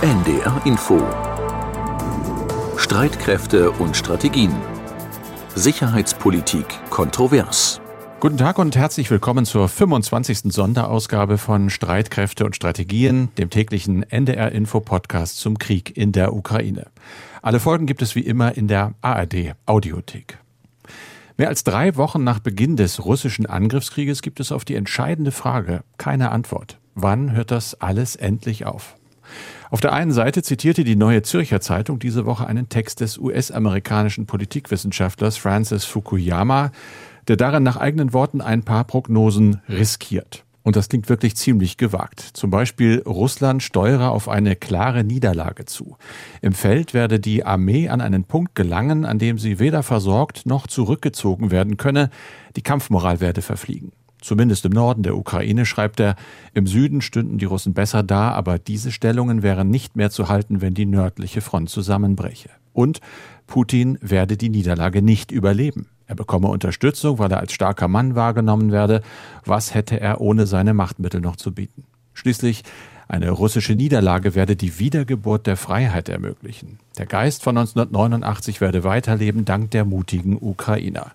NDR Info Streitkräfte und Strategien Sicherheitspolitik kontrovers Guten Tag und herzlich willkommen zur 25. Sonderausgabe von Streitkräfte und Strategien, dem täglichen NDR Info Podcast zum Krieg in der Ukraine. Alle Folgen gibt es wie immer in der ARD Audiothek. Mehr als drei Wochen nach Beginn des russischen Angriffskrieges gibt es auf die entscheidende Frage keine Antwort. Wann hört das alles endlich auf? Auf der einen Seite zitierte die Neue Zürcher Zeitung diese Woche einen Text des US-amerikanischen Politikwissenschaftlers Francis Fukuyama, der darin nach eigenen Worten ein paar Prognosen riskiert. Und das klingt wirklich ziemlich gewagt. Zum Beispiel Russland steuere auf eine klare Niederlage zu. Im Feld werde die Armee an einen Punkt gelangen, an dem sie weder versorgt noch zurückgezogen werden könne. Die Kampfmoral werde verfliegen. Zumindest im Norden der Ukraine, schreibt er, im Süden stünden die Russen besser da, aber diese Stellungen wären nicht mehr zu halten, wenn die nördliche Front zusammenbreche. Und Putin werde die Niederlage nicht überleben. Er bekomme Unterstützung, weil er als starker Mann wahrgenommen werde. Was hätte er ohne seine Machtmittel noch zu bieten? Schließlich eine russische Niederlage werde die Wiedergeburt der Freiheit ermöglichen. Der Geist von 1989 werde weiterleben dank der mutigen Ukrainer.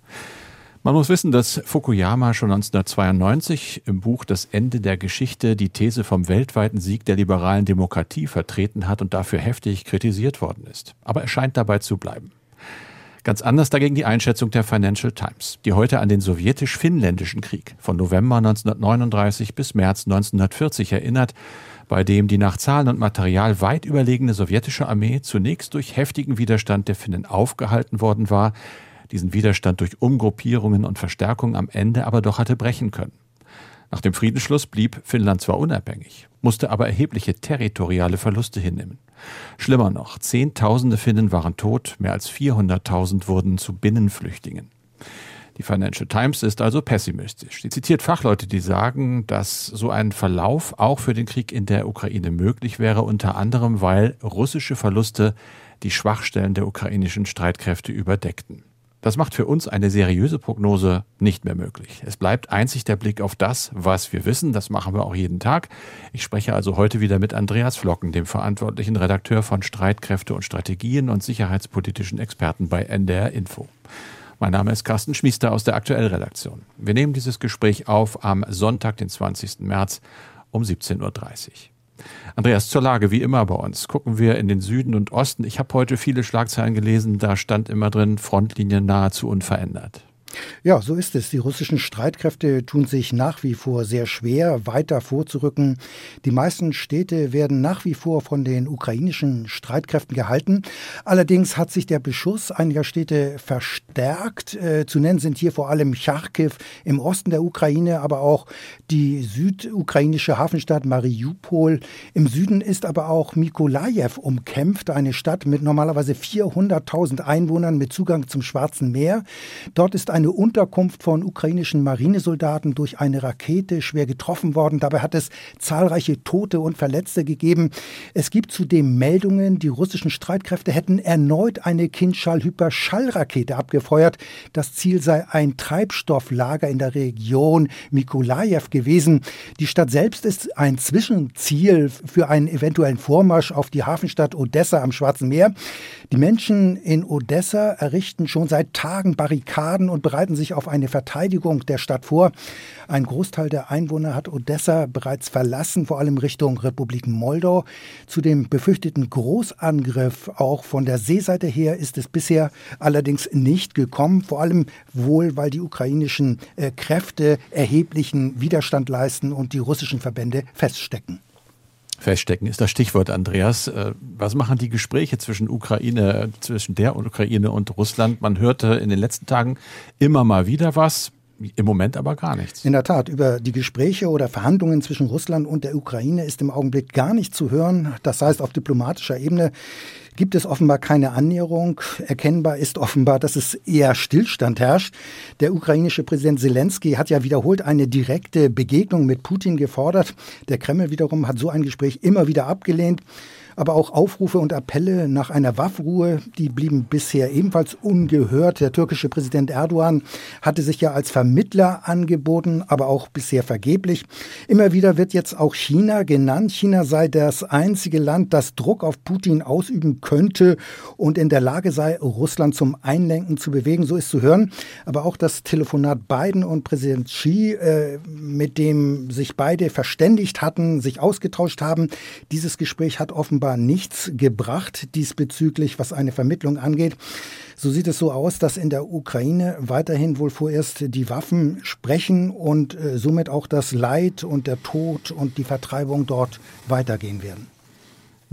Man muss wissen, dass Fukuyama schon 1992 im Buch Das Ende der Geschichte die These vom weltweiten Sieg der liberalen Demokratie vertreten hat und dafür heftig kritisiert worden ist. Aber er scheint dabei zu bleiben. Ganz anders dagegen die Einschätzung der Financial Times, die heute an den sowjetisch-finnländischen Krieg von November 1939 bis März 1940 erinnert, bei dem die nach Zahlen und Material weit überlegene sowjetische Armee zunächst durch heftigen Widerstand der Finnen aufgehalten worden war, diesen Widerstand durch Umgruppierungen und Verstärkung am Ende aber doch hatte brechen können. Nach dem Friedensschluss blieb Finnland zwar unabhängig, musste aber erhebliche territoriale Verluste hinnehmen. Schlimmer noch, Zehntausende Finnen waren tot, mehr als 400.000 wurden zu Binnenflüchtlingen. Die Financial Times ist also pessimistisch. Sie zitiert Fachleute, die sagen, dass so ein Verlauf auch für den Krieg in der Ukraine möglich wäre, unter anderem weil russische Verluste die Schwachstellen der ukrainischen Streitkräfte überdeckten. Das macht für uns eine seriöse Prognose nicht mehr möglich. Es bleibt einzig der Blick auf das, was wir wissen. Das machen wir auch jeden Tag. Ich spreche also heute wieder mit Andreas Flocken, dem verantwortlichen Redakteur von Streitkräfte und Strategien und sicherheitspolitischen Experten bei NDR Info. Mein Name ist Carsten Schmiester aus der Aktuellredaktion. Wir nehmen dieses Gespräch auf am Sonntag, den 20. März um 17.30 Uhr. Andreas, zur Lage wie immer bei uns. Gucken wir in den Süden und Osten. Ich habe heute viele Schlagzeilen gelesen, da stand immer drin, Frontlinien nahezu unverändert. Ja, so ist es. Die russischen Streitkräfte tun sich nach wie vor sehr schwer, weiter vorzurücken. Die meisten Städte werden nach wie vor von den ukrainischen Streitkräften gehalten. Allerdings hat sich der Beschuss einiger Städte verstärkt. Äh, zu nennen sind hier vor allem Charkiw im Osten der Ukraine, aber auch die südukrainische Hafenstadt Mariupol. Im Süden ist aber auch Mikolajew umkämpft, eine Stadt mit normalerweise 400.000 Einwohnern mit Zugang zum Schwarzen Meer. Dort ist ein eine Unterkunft von ukrainischen Marinesoldaten durch eine Rakete schwer getroffen worden. Dabei hat es zahlreiche Tote und Verletzte gegeben. Es gibt zudem Meldungen, die russischen Streitkräfte hätten erneut eine Kinschall-Hyperschallrakete abgefeuert. Das Ziel sei ein Treibstofflager in der Region Mikolajew gewesen. Die Stadt selbst ist ein Zwischenziel für einen eventuellen Vormarsch auf die Hafenstadt Odessa am Schwarzen Meer. Die Menschen in Odessa errichten schon seit Tagen Barrikaden und bereiten sich auf eine Verteidigung der Stadt vor. Ein Großteil der Einwohner hat Odessa bereits verlassen, vor allem Richtung Republik Moldau. Zu dem befürchteten Großangriff auch von der Seeseite her ist es bisher allerdings nicht gekommen, vor allem wohl, weil die ukrainischen äh, Kräfte erheblichen Widerstand leisten und die russischen Verbände feststecken. Feststecken ist das Stichwort, Andreas. Äh, was machen die Gespräche zwischen Ukraine, zwischen der Ukraine und Russland? Man hörte in den letzten Tagen immer mal wieder was. Im Moment aber gar nichts. In der Tat, über die Gespräche oder Verhandlungen zwischen Russland und der Ukraine ist im Augenblick gar nicht zu hören. Das heißt, auf diplomatischer Ebene gibt es offenbar keine Annäherung. Erkennbar ist offenbar, dass es eher Stillstand herrscht. Der ukrainische Präsident Zelensky hat ja wiederholt eine direkte Begegnung mit Putin gefordert. Der Kreml wiederum hat so ein Gespräch immer wieder abgelehnt. Aber auch Aufrufe und Appelle nach einer Waffenruhe, die blieben bisher ebenfalls ungehört. Der türkische Präsident Erdogan hatte sich ja als Vermittler angeboten, aber auch bisher vergeblich. Immer wieder wird jetzt auch China genannt. China sei das einzige Land, das Druck auf Putin ausüben könnte und in der Lage sei, Russland zum Einlenken zu bewegen. So ist zu hören. Aber auch das Telefonat Biden und Präsident Xi, äh, mit dem sich beide verständigt hatten, sich ausgetauscht haben. Dieses Gespräch hat offenbar nichts gebracht diesbezüglich, was eine Vermittlung angeht. So sieht es so aus, dass in der Ukraine weiterhin wohl vorerst die Waffen sprechen und äh, somit auch das Leid und der Tod und die Vertreibung dort weitergehen werden.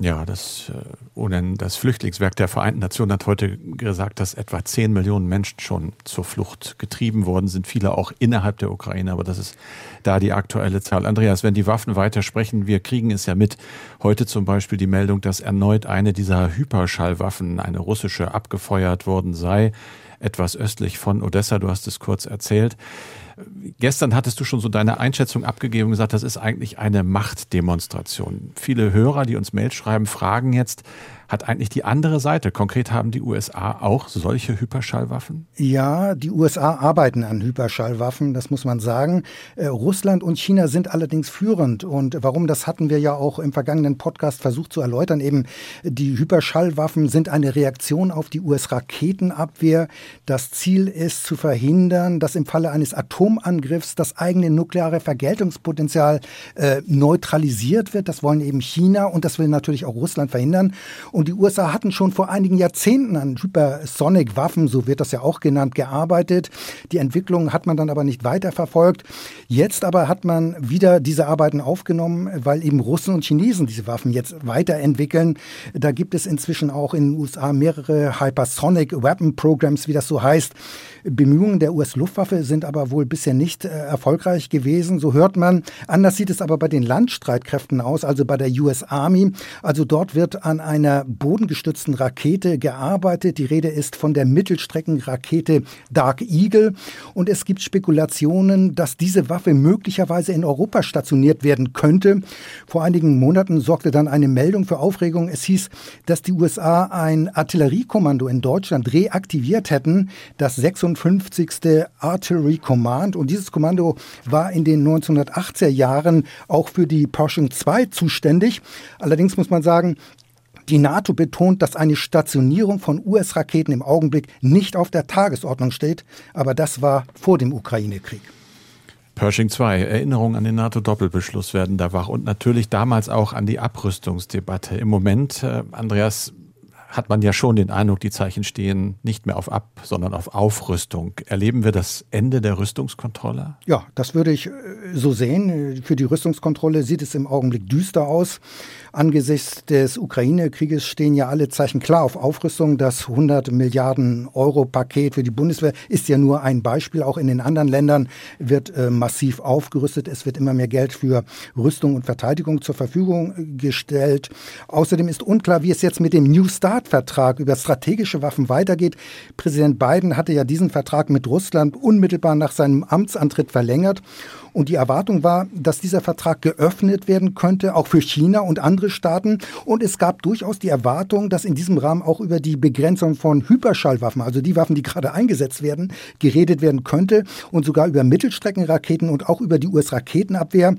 Ja, das, äh, das Flüchtlingswerk der Vereinten Nationen hat heute gesagt, dass etwa 10 Millionen Menschen schon zur Flucht getrieben worden sind, viele auch innerhalb der Ukraine, aber das ist da die aktuelle Zahl. Andreas, wenn die Waffen weitersprechen, wir kriegen es ja mit. Heute zum Beispiel die Meldung, dass erneut eine dieser Hyperschallwaffen, eine russische, abgefeuert worden sei, etwas östlich von Odessa. Du hast es kurz erzählt. Gestern hattest du schon so deine Einschätzung abgegeben und gesagt, das ist eigentlich eine Machtdemonstration. Viele Hörer, die uns Mail schreiben, fragen jetzt, hat eigentlich die andere Seite. Konkret haben die USA auch solche Hyperschallwaffen? Ja, die USA arbeiten an Hyperschallwaffen, das muss man sagen. Äh, Russland und China sind allerdings führend. Und warum, das hatten wir ja auch im vergangenen Podcast versucht zu erläutern. Eben, die Hyperschallwaffen sind eine Reaktion auf die US-Raketenabwehr. Das Ziel ist zu verhindern, dass im Falle eines Atomangriffs das eigene nukleare Vergeltungspotenzial äh, neutralisiert wird. Das wollen eben China und das will natürlich auch Russland verhindern. Und und die USA hatten schon vor einigen Jahrzehnten an Hypersonic-Waffen, so wird das ja auch genannt, gearbeitet. Die Entwicklung hat man dann aber nicht weiterverfolgt. Jetzt aber hat man wieder diese Arbeiten aufgenommen, weil eben Russen und Chinesen diese Waffen jetzt weiterentwickeln. Da gibt es inzwischen auch in den USA mehrere Hypersonic Weapon Programs, wie das so heißt. Bemühungen der US-Luftwaffe sind aber wohl bisher nicht äh, erfolgreich gewesen. So hört man. Anders sieht es aber bei den Landstreitkräften aus, also bei der US Army. Also dort wird an einer bodengestützten Rakete gearbeitet. Die Rede ist von der Mittelstreckenrakete Dark Eagle. Und es gibt Spekulationen, dass diese Waffe möglicherweise in Europa stationiert werden könnte. Vor einigen Monaten sorgte dann eine Meldung für Aufregung. Es hieß, dass die USA ein Artilleriekommando in Deutschland reaktiviert hätten, das 56. Artillery Command. Und dieses Kommando war in den 1980er Jahren auch für die Pershing 2 zuständig. Allerdings muss man sagen, die NATO betont, dass eine Stationierung von US-Raketen im Augenblick nicht auf der Tagesordnung steht, aber das war vor dem Ukraine-Krieg. Pershing 2, Erinnerungen an den NATO-Doppelbeschluss werden da wach und natürlich damals auch an die Abrüstungsdebatte. Im Moment, äh, Andreas, hat man ja schon den Eindruck, die Zeichen stehen nicht mehr auf Ab, sondern auf Aufrüstung. Erleben wir das Ende der Rüstungskontrolle? Ja, das würde ich äh, so sehen. Für die Rüstungskontrolle sieht es im Augenblick düster aus. Angesichts des Ukraine-Krieges stehen ja alle Zeichen klar auf Aufrüstung. Das 100 Milliarden Euro Paket für die Bundeswehr ist ja nur ein Beispiel. Auch in den anderen Ländern wird äh, massiv aufgerüstet. Es wird immer mehr Geld für Rüstung und Verteidigung zur Verfügung äh, gestellt. Außerdem ist unklar, wie es jetzt mit dem New Start-Vertrag über strategische Waffen weitergeht. Präsident Biden hatte ja diesen Vertrag mit Russland unmittelbar nach seinem Amtsantritt verlängert. Und die Erwartung war, dass dieser Vertrag geöffnet werden könnte, auch für China und andere Staaten. Und es gab durchaus die Erwartung, dass in diesem Rahmen auch über die Begrenzung von Hyperschallwaffen, also die Waffen, die gerade eingesetzt werden, geredet werden könnte und sogar über Mittelstreckenraketen und auch über die US-Raketenabwehr.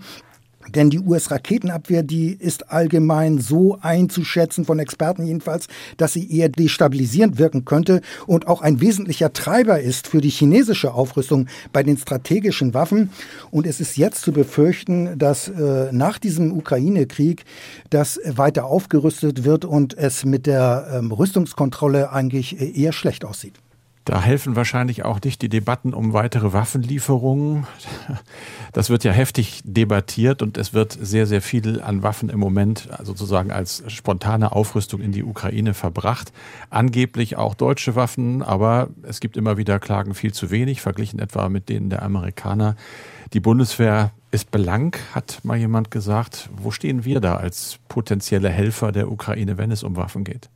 Denn die US-Raketenabwehr, die ist allgemein so einzuschätzen, von Experten jedenfalls, dass sie eher destabilisierend wirken könnte und auch ein wesentlicher Treiber ist für die chinesische Aufrüstung bei den strategischen Waffen. Und es ist jetzt zu befürchten, dass äh, nach diesem Ukraine-Krieg das weiter aufgerüstet wird und es mit der ähm, Rüstungskontrolle eigentlich äh, eher schlecht aussieht. Da helfen wahrscheinlich auch nicht die Debatten um weitere Waffenlieferungen. Das wird ja heftig debattiert und es wird sehr, sehr viel an Waffen im Moment sozusagen als spontane Aufrüstung in die Ukraine verbracht. Angeblich auch deutsche Waffen, aber es gibt immer wieder Klagen viel zu wenig, verglichen etwa mit denen der Amerikaner. Die Bundeswehr ist belang, hat mal jemand gesagt. Wo stehen wir da als potenzielle Helfer der Ukraine, wenn es um Waffen geht?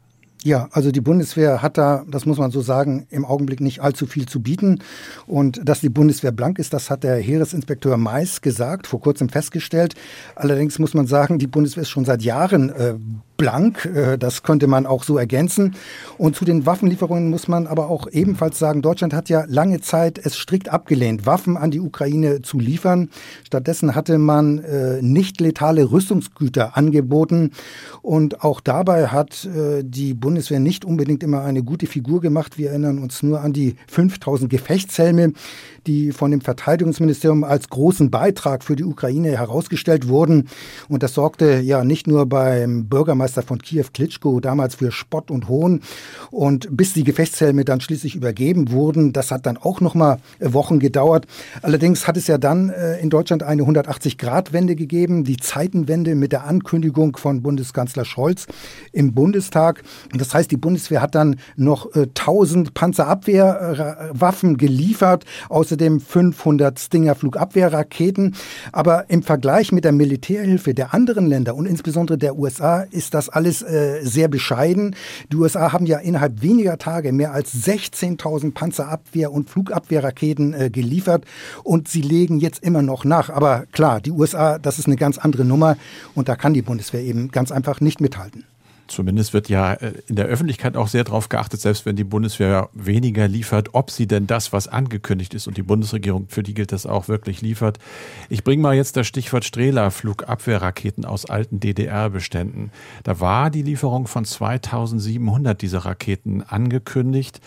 Ja, also die Bundeswehr hat da, das muss man so sagen, im Augenblick nicht allzu viel zu bieten. Und dass die Bundeswehr blank ist, das hat der Heeresinspekteur Mais gesagt, vor kurzem festgestellt. Allerdings muss man sagen, die Bundeswehr ist schon seit Jahren äh, blank. Äh, das könnte man auch so ergänzen. Und zu den Waffenlieferungen muss man aber auch ebenfalls sagen, Deutschland hat ja lange Zeit es strikt abgelehnt, Waffen an die Ukraine zu liefern. Stattdessen hatte man äh, nicht letale Rüstungsgüter angeboten. Und auch dabei hat äh, die Bundeswehr nicht unbedingt immer eine gute Figur gemacht. Wir erinnern uns nur an die 5000 Gefechtshelme, die von dem Verteidigungsministerium als großen Beitrag für die Ukraine herausgestellt wurden. Und das sorgte ja nicht nur beim Bürgermeister von Kiew Klitschko damals für Spott und Hohn. Und bis die Gefechtshelme dann schließlich übergeben wurden, das hat dann auch noch mal Wochen gedauert. Allerdings hat es ja dann äh, in Deutschland eine 180-Grad-Wende gegeben, die Zeitenwende mit der Ankündigung von Bundeskanzler Scholz im Bundestag. Und das heißt, die Bundeswehr hat dann noch äh, 1000 Panzerabwehrwaffen geliefert. Außer außerdem 500 Stinger Flugabwehrraketen. Aber im Vergleich mit der Militärhilfe der anderen Länder und insbesondere der USA ist das alles äh, sehr bescheiden. Die USA haben ja innerhalb weniger Tage mehr als 16.000 Panzerabwehr- und Flugabwehrraketen äh, geliefert und sie legen jetzt immer noch nach. Aber klar, die USA, das ist eine ganz andere Nummer und da kann die Bundeswehr eben ganz einfach nicht mithalten. Zumindest wird ja äh, in der Öffentlichkeit auch sehr darauf geachtet, selbst wenn die Bundeswehr weniger liefert, ob sie denn das, was angekündigt ist und die Bundesregierung, für die gilt das auch, wirklich liefert. Ich bringe mal jetzt das Stichwort Strehler, Flugabwehrraketen aus alten DDR-Beständen. Da war die Lieferung von 2700 dieser Raketen angekündigt.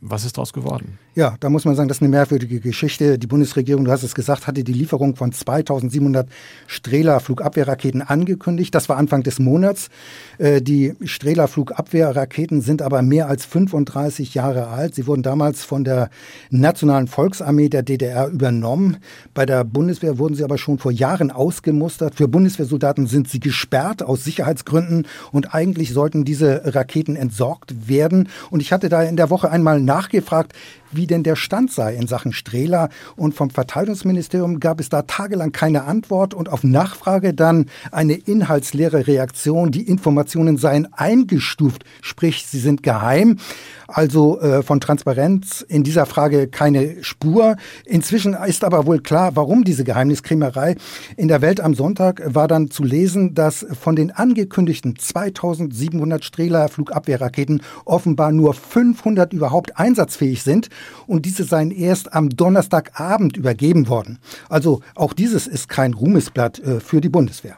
Was ist daraus geworden? Ja, da muss man sagen, das ist eine merkwürdige Geschichte. Die Bundesregierung, du hast es gesagt, hatte die Lieferung von 2700 Strehler Flugabwehrraketen angekündigt. Das war Anfang des Monats. Äh, die Strehler Flugabwehrraketen sind aber mehr als 35 Jahre alt. Sie wurden damals von der Nationalen Volksarmee der DDR übernommen. Bei der Bundeswehr wurden sie aber schon vor Jahren ausgemustert. Für Bundeswehrsoldaten sind sie gesperrt aus Sicherheitsgründen und eigentlich sollten diese Raketen entsorgt werden. Und ich hatte da in der Woche einmal nachgefragt, wie denn der Stand sei in Sachen Strehler. Und vom Verteidigungsministerium gab es da tagelang keine Antwort und auf Nachfrage dann eine inhaltsleere Reaktion. Die Informationen seien eingestuft, sprich, sie sind geheim. Also äh, von Transparenz in dieser Frage keine Spur. Inzwischen ist aber wohl klar, warum diese Geheimniskrämerei. In der Welt am Sonntag war dann zu lesen, dass von den angekündigten 2700 Strehler Flugabwehrraketen offenbar nur 500 überhaupt einsatzfähig sind und diese seien erst am Donnerstagabend übergeben worden. Also auch dieses ist kein Ruhmesblatt äh, für die Bundeswehr.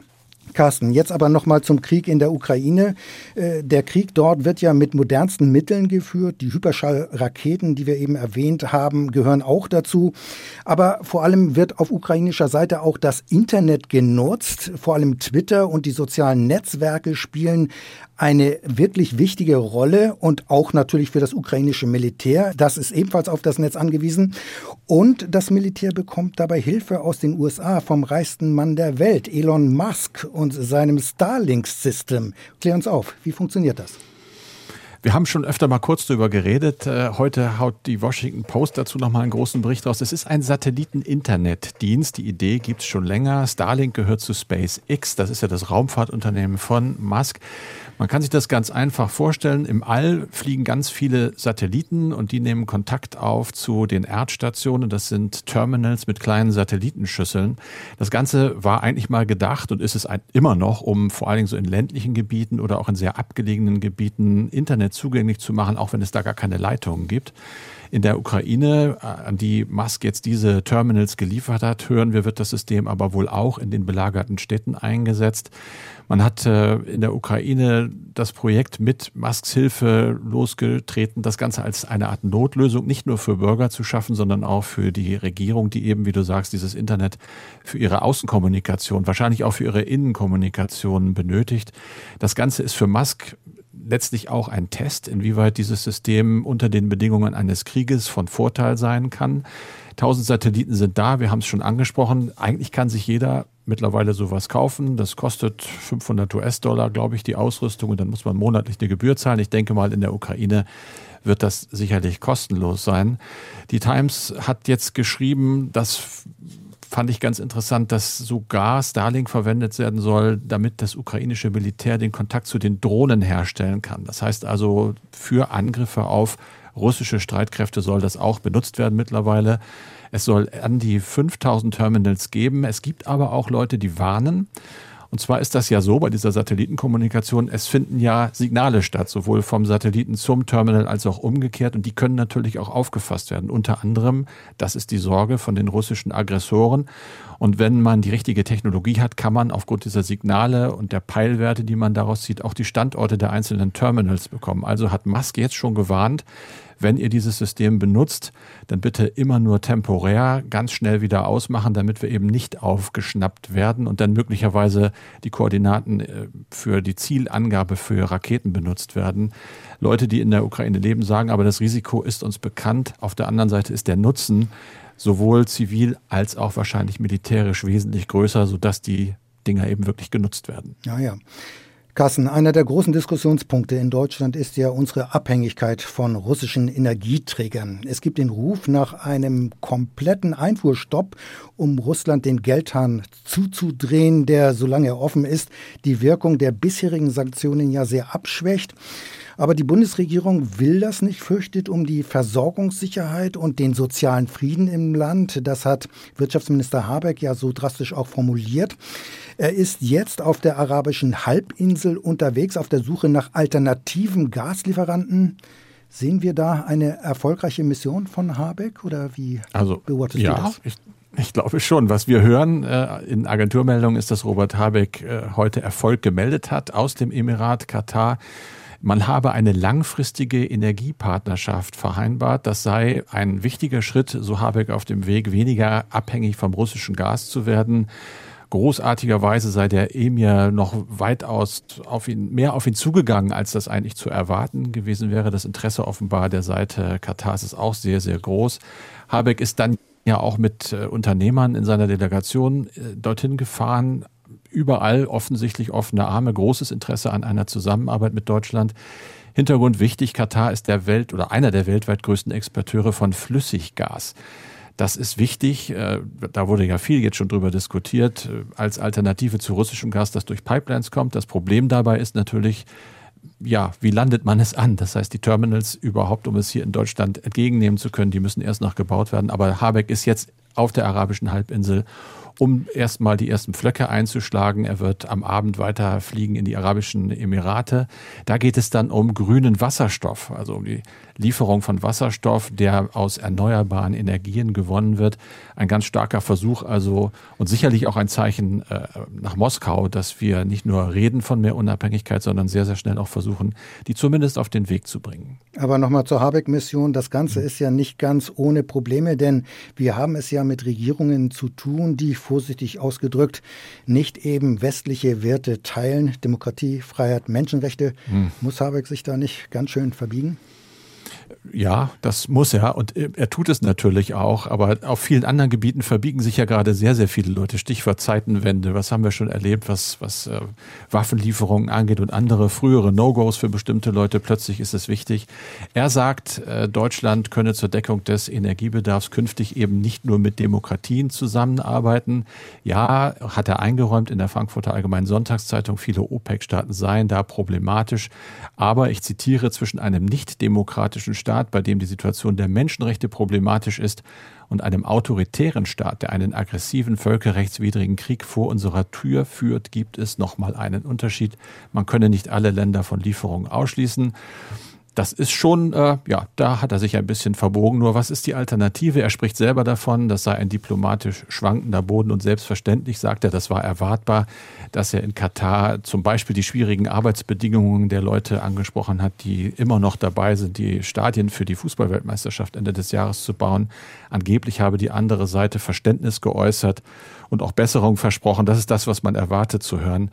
Carsten, jetzt aber nochmal zum Krieg in der Ukraine. Äh, der Krieg dort wird ja mit modernsten Mitteln geführt. Die Hyperschallraketen, die wir eben erwähnt haben, gehören auch dazu. Aber vor allem wird auf ukrainischer Seite auch das Internet genutzt. Vor allem Twitter und die sozialen Netzwerke spielen eine wirklich wichtige Rolle und auch natürlich für das ukrainische Militär. Das ist ebenfalls auf das Netz angewiesen. Und das Militär bekommt dabei Hilfe aus den USA vom reichsten Mann der Welt, Elon Musk und seinem Starlink-System. Klär uns auf, wie funktioniert das? Wir haben schon öfter mal kurz darüber geredet. Äh, heute haut die Washington Post dazu nochmal einen großen Bericht raus. Es ist ein Satelliten-Internetdienst. Die Idee gibt es schon länger. Starlink gehört zu SpaceX. Das ist ja das Raumfahrtunternehmen von Musk. Man kann sich das ganz einfach vorstellen. Im All fliegen ganz viele Satelliten und die nehmen Kontakt auf zu den Erdstationen. Das sind Terminals mit kleinen Satellitenschüsseln. Das Ganze war eigentlich mal gedacht und ist es immer noch, um vor allen Dingen so in ländlichen Gebieten oder auch in sehr abgelegenen Gebieten Internet zugänglich zu machen, auch wenn es da gar keine Leitungen gibt in der Ukraine, äh, an die Musk jetzt diese Terminals geliefert hat, hören wir, wird das System aber wohl auch in den belagerten Städten eingesetzt. Man hat äh, in der Ukraine das Projekt mit Musks Hilfe losgetreten, das Ganze als eine Art Notlösung nicht nur für Bürger zu schaffen, sondern auch für die Regierung, die eben, wie du sagst, dieses Internet für ihre Außenkommunikation, wahrscheinlich auch für ihre Innenkommunikation benötigt. Das Ganze ist für Musk letztlich auch ein Test, inwieweit dieses System unter den Bedingungen eines Krieges von Vorteil sein kann. Tausend Satelliten sind da, wir haben es schon angesprochen. Eigentlich kann sich jeder mittlerweile sowas kaufen. Das kostet 500 US-Dollar, glaube ich, die Ausrüstung und dann muss man monatlich eine Gebühr zahlen. Ich denke mal, in der Ukraine wird das sicherlich kostenlos sein. Die Times hat jetzt geschrieben, dass fand ich ganz interessant, dass sogar Starlink verwendet werden soll, damit das ukrainische Militär den Kontakt zu den Drohnen herstellen kann. Das heißt also, für Angriffe auf russische Streitkräfte soll das auch benutzt werden mittlerweile. Es soll an die 5000 Terminals geben. Es gibt aber auch Leute, die warnen Und zwar ist das ja so bei dieser Satellitenkommunikation, es finden ja Signale statt, sowohl vom Satelliten zum Terminal als auch umgekehrt. Und die können natürlich auch aufgefasst werden. Unter anderem, das ist die Sorge von den russischen Aggressoren. Und wenn man die richtige Technologie hat, kann man aufgrund dieser Signale und der Peilwerte, die man daraus zieht, auch die Standorte der einzelnen Terminals bekommen. Also hat Musk jetzt schon gewarnt, wenn ihr dieses System benutzt, dann bitte immer nur temporär ganz schnell wieder ausmachen, damit wir eben nicht aufgeschnappt werden und dann möglicherweise die Koordinaten äh, für die Zielangabe für Raketen benutzt werden. Leute, die in der Ukraine leben, sagen aber, das Risiko ist uns bekannt. Auf der anderen Seite ist der Nutzen sowohl zivil als auch wahrscheinlich militärisch wesentlich größer, sodass die Dinger eben wirklich genutzt werden. Ja, ja. Carsten, einer der großen Diskussionspunkte in Deutschland ist ja unsere Abhängigkeit von russischen Energieträgern. Es gibt den Ruf nach einem kompletten Einfuhrstopp, um Russland den Geldhahn zuzudrehen, der, solange er offen ist, die Wirkung der bisherigen Sanktionen ja sehr abschwächt. Aber die Bundesregierung will das nicht, fürchtet um die Versorgungssicherheit und den sozialen Frieden im Land. Das hat Wirtschaftsminister Habeck ja so drastisch auch formuliert. Er ist jetzt auf der arabischen Halbinsel unterwegs auf der Suche nach alternativen Gaslieferanten. Sehen wir da eine erfolgreiche Mission von Habeck oder wie also, beobachtest ja, du das? Ich ich glaube schon. Was wir hören äh, in Agenturmeldungen ist, dass Robert Habeck äh, heute Erfolg gemeldet hat aus dem Emirat Katar. Man habe eine langfristige Energiepartnerschaft vereinbart. Das sei ein wichtiger Schritt, so Habeck auf dem Weg, weniger abhängig vom russischen Gas zu werden. Großartigerweise sei der Emir noch weitaus auf ihn, mehr auf ihn zugegangen, als das eigentlich zu erwarten gewesen wäre. Das Interesse offenbar der Seite Katars ist auch sehr, sehr groß. Habeck ist dann ja auch mit äh, Unternehmern in seiner Delegation äh, dorthin gefahren, überall offensichtlich offene Arme, großes Interesse an einer Zusammenarbeit mit Deutschland. Hintergrund wichtig, Katar ist der Welt oder einer der weltweit größten Exporteure von Flüssiggas. Das ist wichtig. Äh, da wurde ja viel jetzt schon drüber diskutiert, äh, als Alternative zu russischem Gas, das durch Pipelines kommt. Das Problem dabei ist natürlich, ja, wie landet man es an? Das heißt, die Terminals überhaupt, um es hier in Deutschland entgegennehmen zu können, die müssen erst noch gebaut werden. Aber Habeck ist jetzt auf der arabischen Halbinsel um erstmal die ersten Pflöcke einzuschlagen. Er wird am Abend weiter fliegen in die Arabischen Emirate. Da geht es dann um grünen Wasserstoff, also um die Lieferung von Wasserstoff, der aus erneuerbaren Energien gewonnen wird. Ein ganz starker Versuch also und sicherlich auch ein Zeichen äh, nach Moskau, dass wir nicht nur reden von mehr Unabhängigkeit, sondern sehr, sehr schnell auch versuchen, die zumindest auf den Weg zu bringen. Aber nochmal zur Habeck-Mission. Das Ganze ist ja nicht ganz ohne Probleme, denn wir haben es ja mit Regierungen zu tun, die vorsichtig ausgedrückt nicht eben westliche Werte teilen. Demokratie, Freiheit, Menschenrechte. Hm. Muss Habeck sich da nicht ganz schön verbiegen? Ja, das muss er und er tut es natürlich auch, aber auf vielen anderen Gebieten verbiegen sich ja gerade sehr, sehr viele Leute. Stichwort Zeitenwende, was haben wir schon erlebt, was, was äh, Waffenlieferungen angeht und andere frühere No-Gos für bestimmte Leute. Plötzlich ist es wichtig. Er sagt, äh, Deutschland könne zur Deckung des Energiebedarfs künftig eben nicht nur mit Demokratien zusammenarbeiten. Ja, hat er eingeräumt in der Frankfurter Allgemeinen Sonntagszeitung, viele OPEC-Staaten seien da problematisch. Aber ich zitiere, zwischen einem nicht demokratischen Staat, bei dem die Situation der Menschenrechte problematisch ist, und einem autoritären Staat, der einen aggressiven, völkerrechtswidrigen Krieg vor unserer Tür führt, gibt es nochmal einen Unterschied. Man könne nicht alle Länder von Lieferungen ausschließen das ist schon, äh, ja, da hat er sich ein bisschen verbogen. Nur was ist die Alternative? Er spricht selber davon, das sei ein diplomatisch schwankender Boden und selbstverständlich sagt er, das war erwartbar, dass er in Katar zum Beispiel die schwierigen Arbeitsbedingungen der Leute angesprochen hat, die immer noch dabei sind, die Stadien für die Fußballweltmeisterschaft Ende des Jahres zu bauen. Angeblich habe die andere Seite Verständnis geäußert und auch Besserung versprochen. Das ist das, was man erwartet zu hören.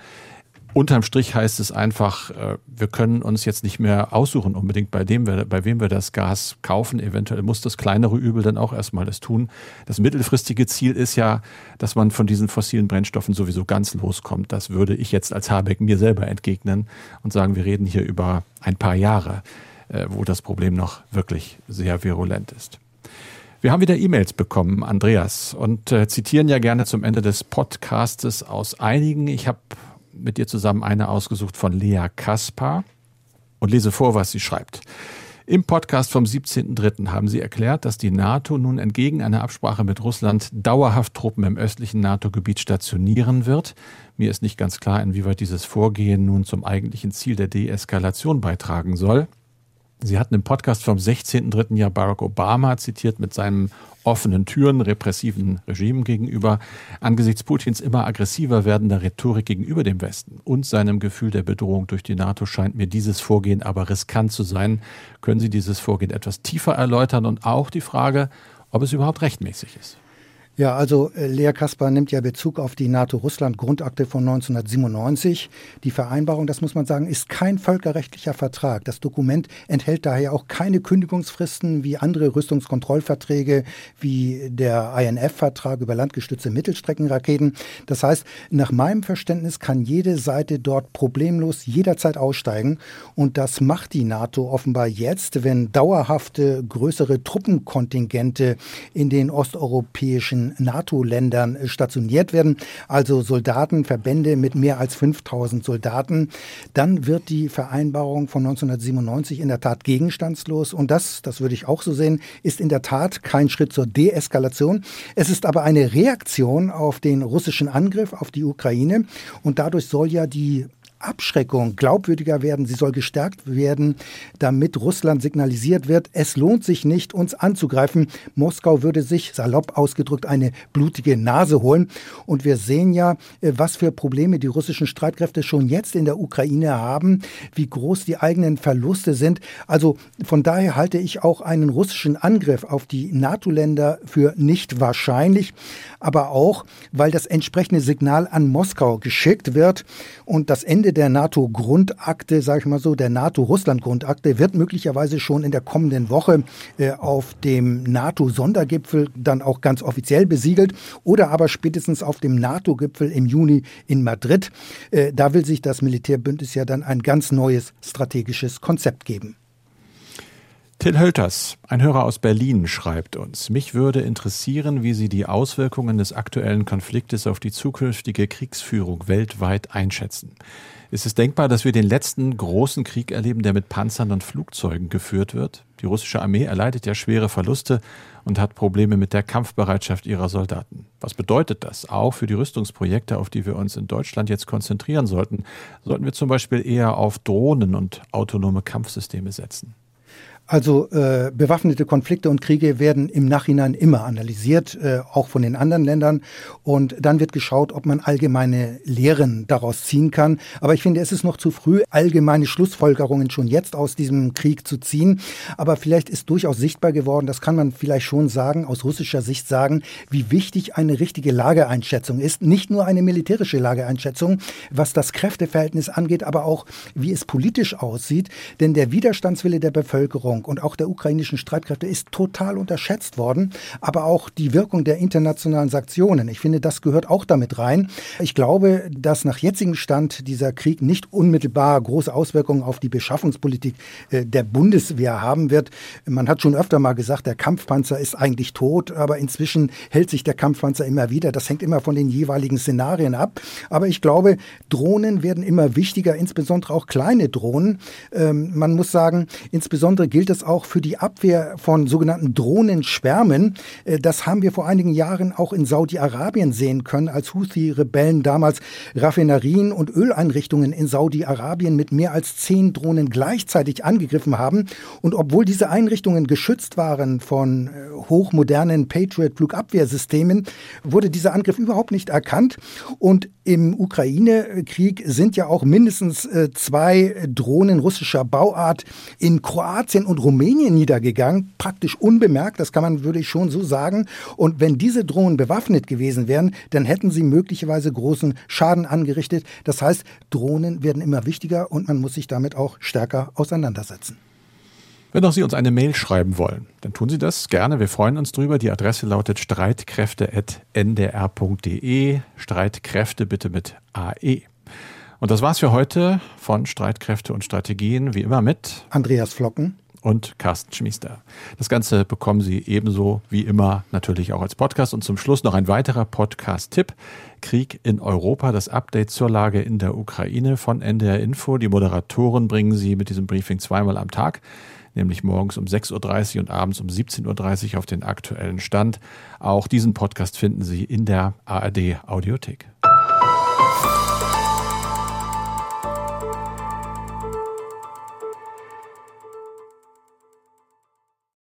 Unterm Strich heißt es einfach, äh, wir können uns jetzt nicht mehr aussuchen, unbedingt bei dem wir, bei wem wir das Gas kaufen. Eventuell muss das kleinere Übel dann auch erstmal das tun. Das mittelfristige Ziel ist ja, dass man von diesen fossilen Brennstoffen sowieso ganz loskommt. Das würde ich jetzt als Habeck mir selber entgegnen und sagen, wir reden hier über ein paar Jahre, äh, wo das Problem noch wirklich sehr virulent ist. Wir haben wieder E-Mails bekommen, Andreas, und äh, zitieren ja gerne zum Ende des Podcastes aus einigen. Ich habe mit dir zusammen eine ausgesucht von Lea Kaspar und lese vor, was sie schreibt. Im Podcast vom 17.03. haben Sie erklärt, dass die NATO nun entgegen einer Absprache mit Russland dauerhaft Truppen im östlichen NATO-Gebiet stationieren wird. Mir ist nicht ganz klar, inwieweit dieses Vorgehen nun zum eigentlichen Ziel der Deeskalation beitragen soll. Sie hatten im Podcast vom 16.03. Jahr Barack Obama zitiert mit seinem offenen Türen repressiven Regimen gegenüber, angesichts Putins immer aggressiver werdender Rhetorik gegenüber dem Westen und seinem Gefühl der Bedrohung durch die NATO scheint mir dieses Vorgehen aber riskant zu sein. Können Sie dieses Vorgehen etwas tiefer erläutern und auch die Frage, ob es überhaupt rechtmäßig ist? Ja, also äh, Lea Kaspar nimmt ja Bezug auf die NATO-Russland-Grundakte von 1997. Die Vereinbarung, das muss man sagen, ist kein völkerrechtlicher Vertrag. Das Dokument enthält daher auch keine Kündigungsfristen wie andere Rüstungskontrollverträge, wie der INF-Vertrag über landgestützte Mittelstreckenraketen. Das heißt, nach meinem Verständnis kann jede Seite dort problemlos jederzeit aussteigen. Und das macht die NATO offenbar jetzt, wenn dauerhafte größere Truppenkontingente in den osteuropäischen NATO-Ländern stationiert werden, also Soldaten, Verbände mit mehr als 5000 Soldaten, dann wird die Vereinbarung von 1997 in der Tat gegenstandslos. Und das, das würde ich auch so sehen, ist in der Tat kein Schritt zur Deeskalation. Es ist aber eine Reaktion auf den russischen Angriff auf die Ukraine. Und dadurch soll ja die Abschreckung glaubwürdiger werden, sie soll gestärkt werden, damit Russland signalisiert wird, es lohnt sich nicht, uns anzugreifen. Moskau würde sich, salopp ausgedrückt, eine blutige Nase holen. Und wir sehen ja, äh, was für Probleme die russischen Streitkräfte schon jetzt in der Ukraine haben, wie groß die eigenen Verluste sind. Also von daher halte ich auch einen russischen Angriff auf die NATO-Länder für nicht wahrscheinlich, aber auch, weil das entsprechende Signal an Moskau geschickt wird und das Ende der NATO-Grundakte, sage ich mal so, der NATO-Russland-Grundakte wird möglicherweise schon in der kommenden Woche äh, auf dem NATO-Sondergipfel dann auch ganz offiziell besiegelt oder aber spätestens auf dem NATO-Gipfel im Juni in Madrid. Äh, da will sich das Militärbündnis ja dann ein ganz neues strategisches Konzept geben. Till Hölters, ein Hörer aus Berlin, schreibt uns, mich würde interessieren, wie Sie die Auswirkungen des aktuellen Konfliktes auf die zukünftige Kriegsführung weltweit einschätzen. Ist es denkbar, dass wir den letzten großen Krieg erleben, der mit Panzern und Flugzeugen geführt wird? Die russische Armee erleidet ja schwere Verluste und hat Probleme mit der Kampfbereitschaft ihrer Soldaten. Was bedeutet das auch für die Rüstungsprojekte, auf die wir uns in Deutschland jetzt konzentrieren sollten? Sollten wir zum Beispiel eher auf Drohnen und autonome Kampfsysteme setzen? Also äh, bewaffnete Konflikte und Kriege werden im Nachhinein immer analysiert, äh, auch von den anderen Ländern. Und dann wird geschaut, ob man allgemeine Lehren daraus ziehen kann. Aber ich finde, es ist noch zu früh, allgemeine Schlussfolgerungen schon jetzt aus diesem Krieg zu ziehen. Aber vielleicht ist durchaus sichtbar geworden, das kann man vielleicht schon sagen, aus russischer Sicht sagen, wie wichtig eine richtige Lageeinschätzung ist. Nicht nur eine militärische Lageeinschätzung, was das Kräfteverhältnis angeht, aber auch, wie es politisch aussieht. Denn der Widerstandswille der Bevölkerung Bevölkerung und auch der ukrainischen Streitkräfte ist total unterschätzt worden. Aber auch die Wirkung der internationalen Sanktionen. Ich finde, das gehört auch damit rein. Ich glaube, dass nach jetzigem Stand dieser Krieg nicht unmittelbar große Auswirkungen auf die Beschaffungspolitik äh, der Bundeswehr haben wird. Man hat schon öfter mal gesagt, der Kampfpanzer ist eigentlich tot, aber inzwischen hält sich der Kampfpanzer immer wieder. Das hängt immer von den jeweiligen Szenarien ab. Aber ich glaube, Drohnen werden immer wichtiger, insbesondere auch kleine Drohnen. Ähm, man muss sagen, insbesondere gilt gilt es auch für die Abwehr von sogenannten Drohnenschwärmen. Äh, das haben wir vor einigen Jahren auch in Saudi-Arabien sehen können, als Houthi-Rebellen damals Raffinerien und Öleinrichtungen in Saudi-Arabien mit mehr als zehn Drohnen gleichzeitig angegriffen haben. Und obwohl diese Einrichtungen geschützt waren von äh, hochmodernen Patriot-Flugabwehrsystemen, wurde dieser Angriff überhaupt nicht erkannt. Und im Ukraine-Krieg sind ja auch mindestens äh, zwei Drohnen russischer Bauart in Kroatien und und Rumänien niedergegangen, praktisch unbemerkt, das kann man, würde ich schon so sagen. Und wenn diese Drohnen bewaffnet gewesen wären, dann hätten sie möglicherweise großen Schaden angerichtet. Das heißt, Drohnen werden immer wichtiger und man muss sich damit auch stärker auseinandersetzen. Wenn auch Sie uns eine Mail schreiben wollen, dann tun Sie das gerne. Wir freuen uns drüber. Die Adresse lautet streitkräfte.ndr.de. Streitkräfte bitte mit AE. Und das war's für heute von Streitkräfte und Strategien, wie immer mit Andreas Flocken und Carsten Schmiester. Das Ganze bekommen Sie ebenso wie immer natürlich auch als Podcast. Und zum Schluss noch ein weiterer Podcast-Tipp. Krieg in Europa, das Update zur Lage in der Ukraine von NDR Info. Die Moderatoren bringen Sie mit diesem Briefing zweimal am Tag. nämlich morgens um 6.30 Uhr und abends um 17.30 Uhr auf den aktuellen Stand. Auch diesen Podcast finden Sie in der ARD Audiothek.